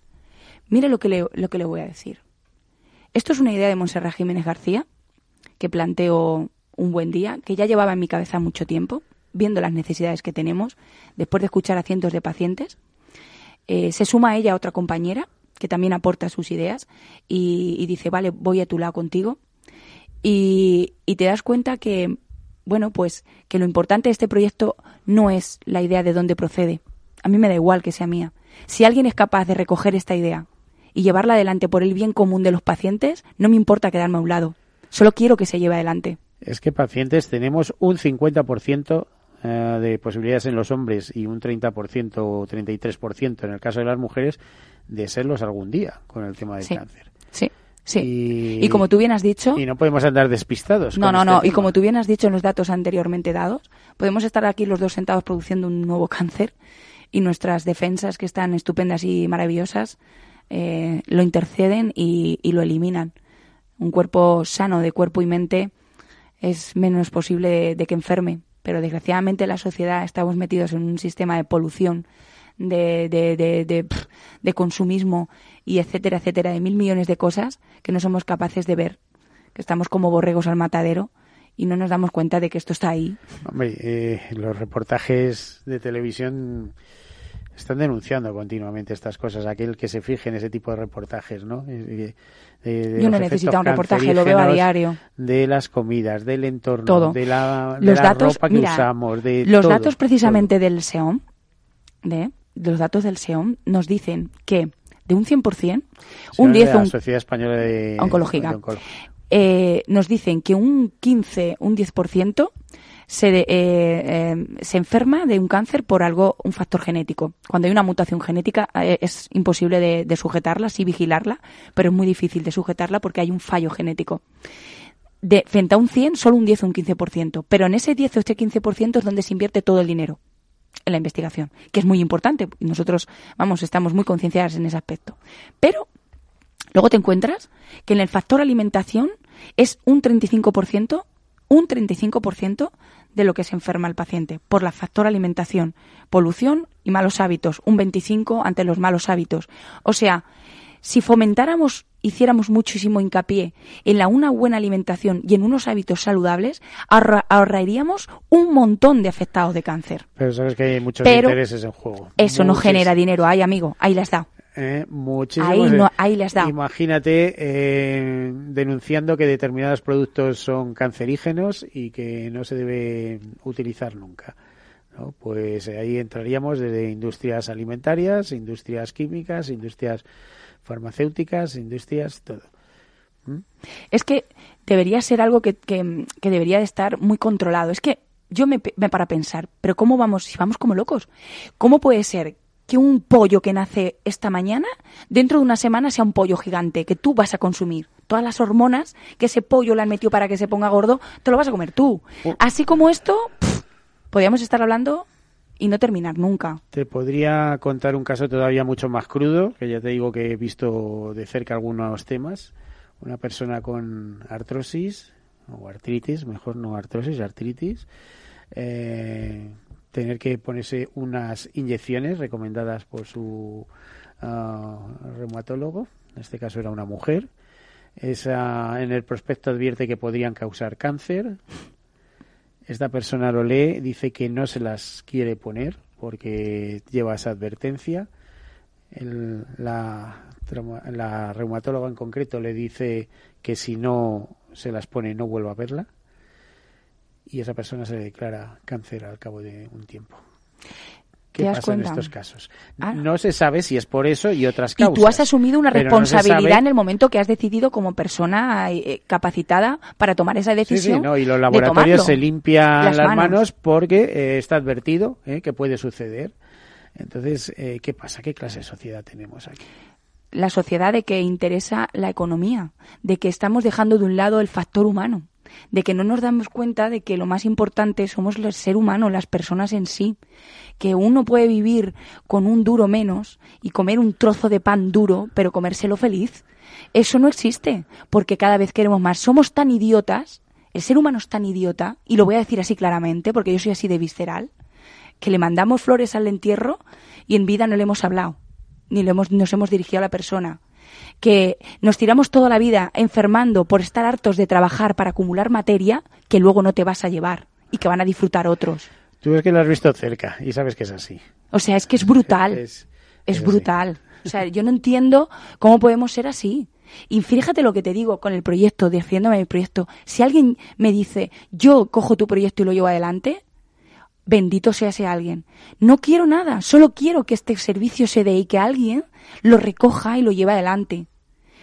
Speaker 2: mire lo que le, lo que le voy a decir. Esto es una idea de Monserrat Jiménez García, que planteo un buen día, que ya llevaba en mi cabeza mucho tiempo, viendo las necesidades que tenemos, después de escuchar a cientos de pacientes. Eh, se suma a ella otra compañera que también aporta sus ideas y, dice, vale, voy a tu lado contigo. Y, y, te das cuenta que, bueno, pues que lo importante de este proyecto no es la idea de dónde procede. A mí me da igual que sea mía. Si alguien es capaz de recoger esta idea y llevarla adelante por el bien común de los pacientes, no me importa quedarme a un lado. Solo quiero que se lleve adelante.
Speaker 1: Es que pacientes tenemos un 50% eh, de posibilidades en los hombres y un 30% o 33% en el caso de las mujeres de serlos algún día con el tema del cáncer.
Speaker 2: Sí. Sí. Y, como tú bien has dicho.
Speaker 1: Y no podemos andar despistados.
Speaker 2: No, no, este no. Y como tú bien has dicho en los datos anteriormente dados, podemos estar aquí los dos sentados produciendo un nuevo cáncer y nuestras defensas, que están estupendas y maravillosas, eh, lo interceden y lo eliminan un cuerpo sano de cuerpo y mente es menos posible de, que enferme. Pero desgraciadamente la sociedad estamos metidos en un sistema de polución, de, de, de, consumismo y etcétera, etcétera, de mil millones de cosas que no somos capaces de ver que estamos como borregos al matadero y no nos damos cuenta de que esto está ahí.
Speaker 1: Eh, los reportajes de televisión están denunciando continuamente estas cosas. Aquel que se fije en ese tipo de reportajes, ¿no?
Speaker 2: Eh, Yo no necesito un reportaje, lo veo a diario.
Speaker 1: De las comidas, del entorno,
Speaker 2: todo.
Speaker 1: de la,
Speaker 2: los datos,
Speaker 1: ropa que usamos, de
Speaker 2: Los datos precisamente del SEOM, de, los datos del SEOM, nos dicen que de un 100%, un 10...
Speaker 1: la Sociedad Española de
Speaker 2: Oncológica. Eh, nos dicen que un 15, un 10% se, eh, eh, se enferma de un cáncer por algo, un factor genético. Cuando hay una mutación genética eh, es imposible de, de, sujetarla, sí vigilarla, pero es muy difícil de sujetarla porque hay un fallo genético. De, frente a un 100, solo un 10 o un 15%, pero en ese 10 o este 15% es donde se invierte todo el dinero en la investigación, que es muy importante. Nosotros, vamos, estamos muy concienciadas en ese aspecto. Pero luego te encuentras que en el factor alimentación es un 35%, un 35% de lo que se enferma el paciente por la factor alimentación, polución y malos hábitos, un 25 ante los malos hábitos. O sea, si fomentáramos, hiciéramos muchísimo hincapié en la una buena alimentación y en unos hábitos saludables, ahorraríamos un montón de afectados de cáncer.
Speaker 1: Pero sabes que hay muchos intereses en juego.
Speaker 2: Eso no genera dinero, ay amigo, ahí las da.
Speaker 1: Eh,
Speaker 2: ahí, no, ahí les da.
Speaker 1: Imagínate eh, denunciando que determinados productos son cancerígenos y que no se debe utilizar nunca. ¿no? Pues ahí entraríamos desde industrias alimentarias, industrias químicas, industrias farmacéuticas, industrias, todo.
Speaker 2: ¿Mm? Es que debería ser algo que, que, que, debería de estar muy controlado. Es que yo me, me para pensar, pero ¿cómo vamos? Si vamos como locos, ¿cómo puede ser que un pollo que nace esta mañana, dentro de una semana sea un pollo gigante que tú vas a consumir. Todas las hormonas que ese pollo le han metido para que se ponga gordo, te lo vas a comer tú. Oh. Así como esto, podríamos estar hablando y no terminar nunca.
Speaker 1: Te podría contar un caso todavía mucho más crudo, que ya te digo que he visto de cerca algunos temas. Una persona con artrosis, o artritis, mejor no artrosis, artritis, eh, tener que ponerse unas inyecciones recomendadas por su uh, reumatólogo, en este caso era una mujer. Esa, en el prospecto advierte que podrían causar cáncer. Esta persona lo lee, dice que no se las quiere poner porque lleva esa advertencia. La reumatóloga en concreto le dice que si no se las pone no vuelva a verla y esa persona se declara cáncer al cabo de un tiempo. ¿Qué pasa en estos casos? Ah. No se sabe si es por eso y otras causas.
Speaker 2: Y tú has asumido una responsabilidad en el momento que has decidido como persona eh, capacitada para tomar esa decisión.
Speaker 1: Sí, sí, no, y los laboratorios se limpian las, manos. porque eh, está advertido eh, que puede suceder. Entonces, ¿qué pasa? ¿Qué clase de sociedad tenemos aquí?
Speaker 2: La sociedad de que interesa la economía, de que estamos dejando de un lado el factor humano de que no nos damos cuenta de que lo más importante somos el ser humano, las personas en sí, que uno puede vivir con un duro menos y comer un trozo de pan duro, pero comérselo feliz. Eso no existe, porque cada vez queremos más. Somos tan idiotas, el ser humano es tan idiota, y lo voy a decir así claramente, porque yo soy así de visceral, que le mandamos flores al entierro y en vida no le hemos hablado, ni le hemos, nos hemos dirigido a la persona que nos tiramos toda la vida enfermando por estar hartos de trabajar para acumular materia que luego no te vas a llevar y que van a disfrutar otros.
Speaker 1: Tú ves que lo has visto cerca y sabes que es así.
Speaker 2: O sea, es que es brutal. Es, brutal. O sea, yo no entiendo cómo podemos ser así. Y fíjate lo que te digo con el proyecto, diciéndome mi proyecto. Si alguien me dice, yo cojo tu proyecto y lo llevo adelante, bendito sea ese alguien. No quiero nada, solo quiero que este servicio se dé y que alguien lo recoja y lo lleve adelante.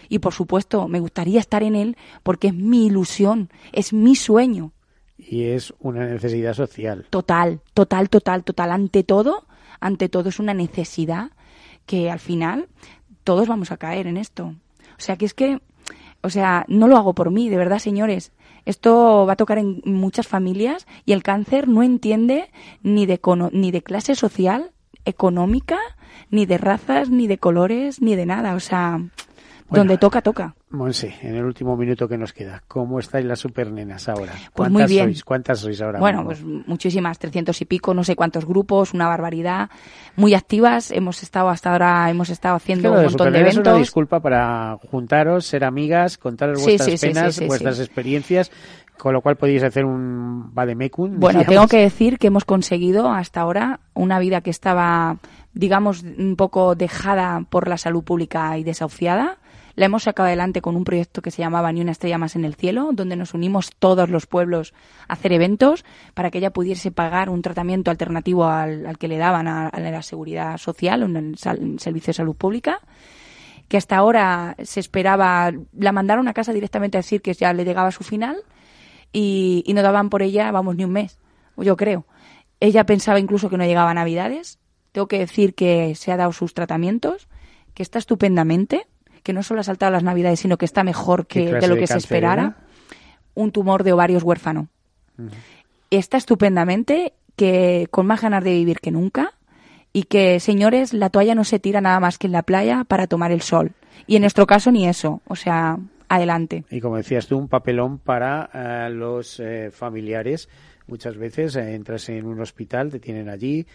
Speaker 2: Y por supuesto, me gustaría estar en él porque es mi ilusión, es mi sueño.
Speaker 1: Y es una necesidad social.
Speaker 2: Total, total, total, total. Ante todo, ante todo es una necesidad que al final todos vamos a caer en esto. O sea, que es que, o sea, no lo hago por mí, de verdad, señores. Esto va a tocar en muchas familias y el cáncer no entiende ni de, ni de clase social, económica, ni de razas, ni de colores, ni de nada. O sea, donde toca, toca.
Speaker 1: Monse, en el último minuto que nos queda, ¿cómo estáis las supernenas ahora?
Speaker 2: Pues muy bien.
Speaker 1: sois? ¿Cuántas sois ahora?
Speaker 2: Bueno,
Speaker 1: mismo?
Speaker 2: pues muchísimas, 300 y pico, no sé cuántos grupos, una barbaridad, muy activas. Hemos estado hasta ahora, hemos estado haciendo
Speaker 1: Claro,
Speaker 2: un montón de
Speaker 1: supernenas es una
Speaker 2: eventos.
Speaker 1: disculpa para juntaros, ser amigas, contaros vuestras
Speaker 2: sí, sí,
Speaker 1: penas,
Speaker 2: sí,
Speaker 1: vuestras experiencias, con lo cual podéis hacer un vademecum.
Speaker 2: Bueno,
Speaker 1: digamos.
Speaker 2: tengo que decir que hemos conseguido hasta ahora una vida que estaba, digamos, un poco dejada por la salud pública y desahuciada. La hemos sacado adelante con un proyecto que se llamaba Ni una estrella más en el cielo, donde nos unimos todos los pueblos a hacer eventos para que ella pudiese pagar un tratamiento alternativo al, al que le daban a, la seguridad social o en el servicio de salud pública que hasta ahora se esperaba, la mandaron a casa directamente a decir que ya le llegaba su final y, y no daban por ella, vamos, ni un mes, yo creo. Ella pensaba incluso que no llegaba a Navidades. Tengo que decir que se ha dado sus tratamientos, que está estupendamente, que no solo ha saltado las Navidades, sino que está mejor
Speaker 1: ¿Qué
Speaker 2: que de lo
Speaker 1: de
Speaker 2: que se esperara.
Speaker 1: era?
Speaker 2: Un tumor de ovarios huérfano. Está estupendamente, que con más ganas de vivir que nunca y que, señores, la toalla no se tira nada más que en la playa para tomar el sol. Y en nuestro caso ni eso, o sea, adelante.
Speaker 1: Y como decías tú, un papelón para eh, los eh, familiares. Muchas veces eh, entras en un hospital, te tienen allí,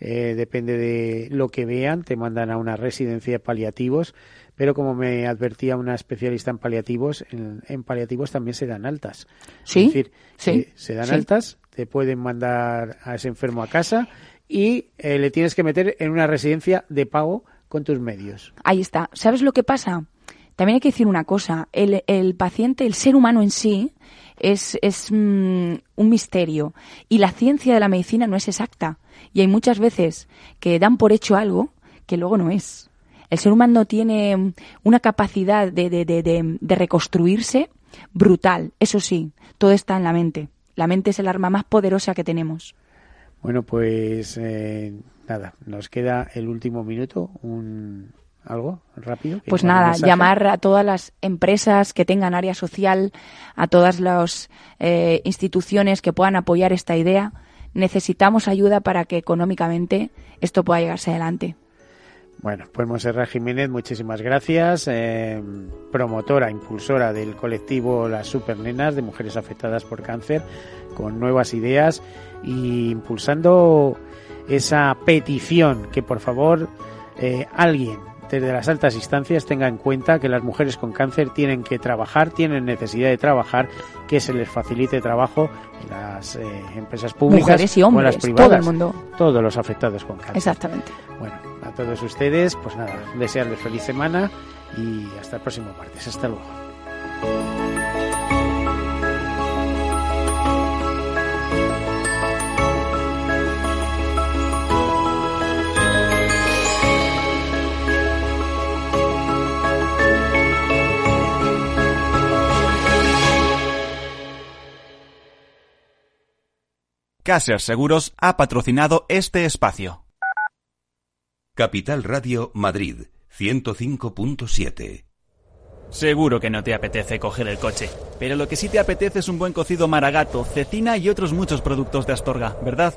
Speaker 1: eh, depende de lo que vean, te mandan a una residencia de paliativos, pero como me advertía una especialista en paliativos, en, en paliativos también se dan altas.
Speaker 2: ¿Sí?
Speaker 1: Es decir,
Speaker 2: Sí,
Speaker 1: que se dan
Speaker 2: sí.
Speaker 1: altas, te pueden mandar a ese enfermo a casa y eh, le tienes que meter en una residencia de pago con tus medios.
Speaker 2: Ahí está. ¿Sabes lo que pasa? También hay que decir una cosa. El, el paciente, el ser humano en sí, es, es mm, un misterio. Y la ciencia de la medicina no es exacta. Y hay muchas veces que dan por hecho algo que luego no es. El ser humano tiene una capacidad de, de, de, de, de reconstruirse brutal. Eso sí, todo está en la mente. La mente es el arma más poderosa que tenemos.
Speaker 1: Bueno, pues eh, nada, nos queda el último minuto, un algo rápido.
Speaker 2: Pues
Speaker 1: ¿Algún
Speaker 2: nada, llamar a todas las empresas que tengan área social, a todas las eh, instituciones que puedan apoyar esta idea. Necesitamos ayuda para que económicamente esto pueda llegarse adelante.
Speaker 1: Bueno, pues Monserrat Jiménez, muchísimas gracias. eh, promotora, impulsora del colectivo Las Supernenas de mujeres afectadas por cáncer, con nuevas ideas y impulsando esa petición que por favor eh, alguien desde las altas instancias tenga en cuenta que las mujeres con cáncer tienen que trabajar, tienen necesidad de trabajar, que se les facilite trabajo en las eh, empresas públicas
Speaker 2: Mujeres y
Speaker 1: o en
Speaker 2: hombres,
Speaker 1: las privadas.
Speaker 2: todo el mundo.
Speaker 1: Todos los afectados con cáncer.
Speaker 2: Exactamente.
Speaker 1: Bueno, a todos ustedes, pues nada, desearles feliz semana y hasta el próximo martes. Hasta luego.
Speaker 6: Caser Seguros ha patrocinado este espacio.
Speaker 4: Capital Radio Madrid 105.7.
Speaker 6: Seguro que no te apetece coger el coche, pero lo que sí te apetece es un buen cocido maragato, cecina y otros muchos productos de Astorga, ¿verdad?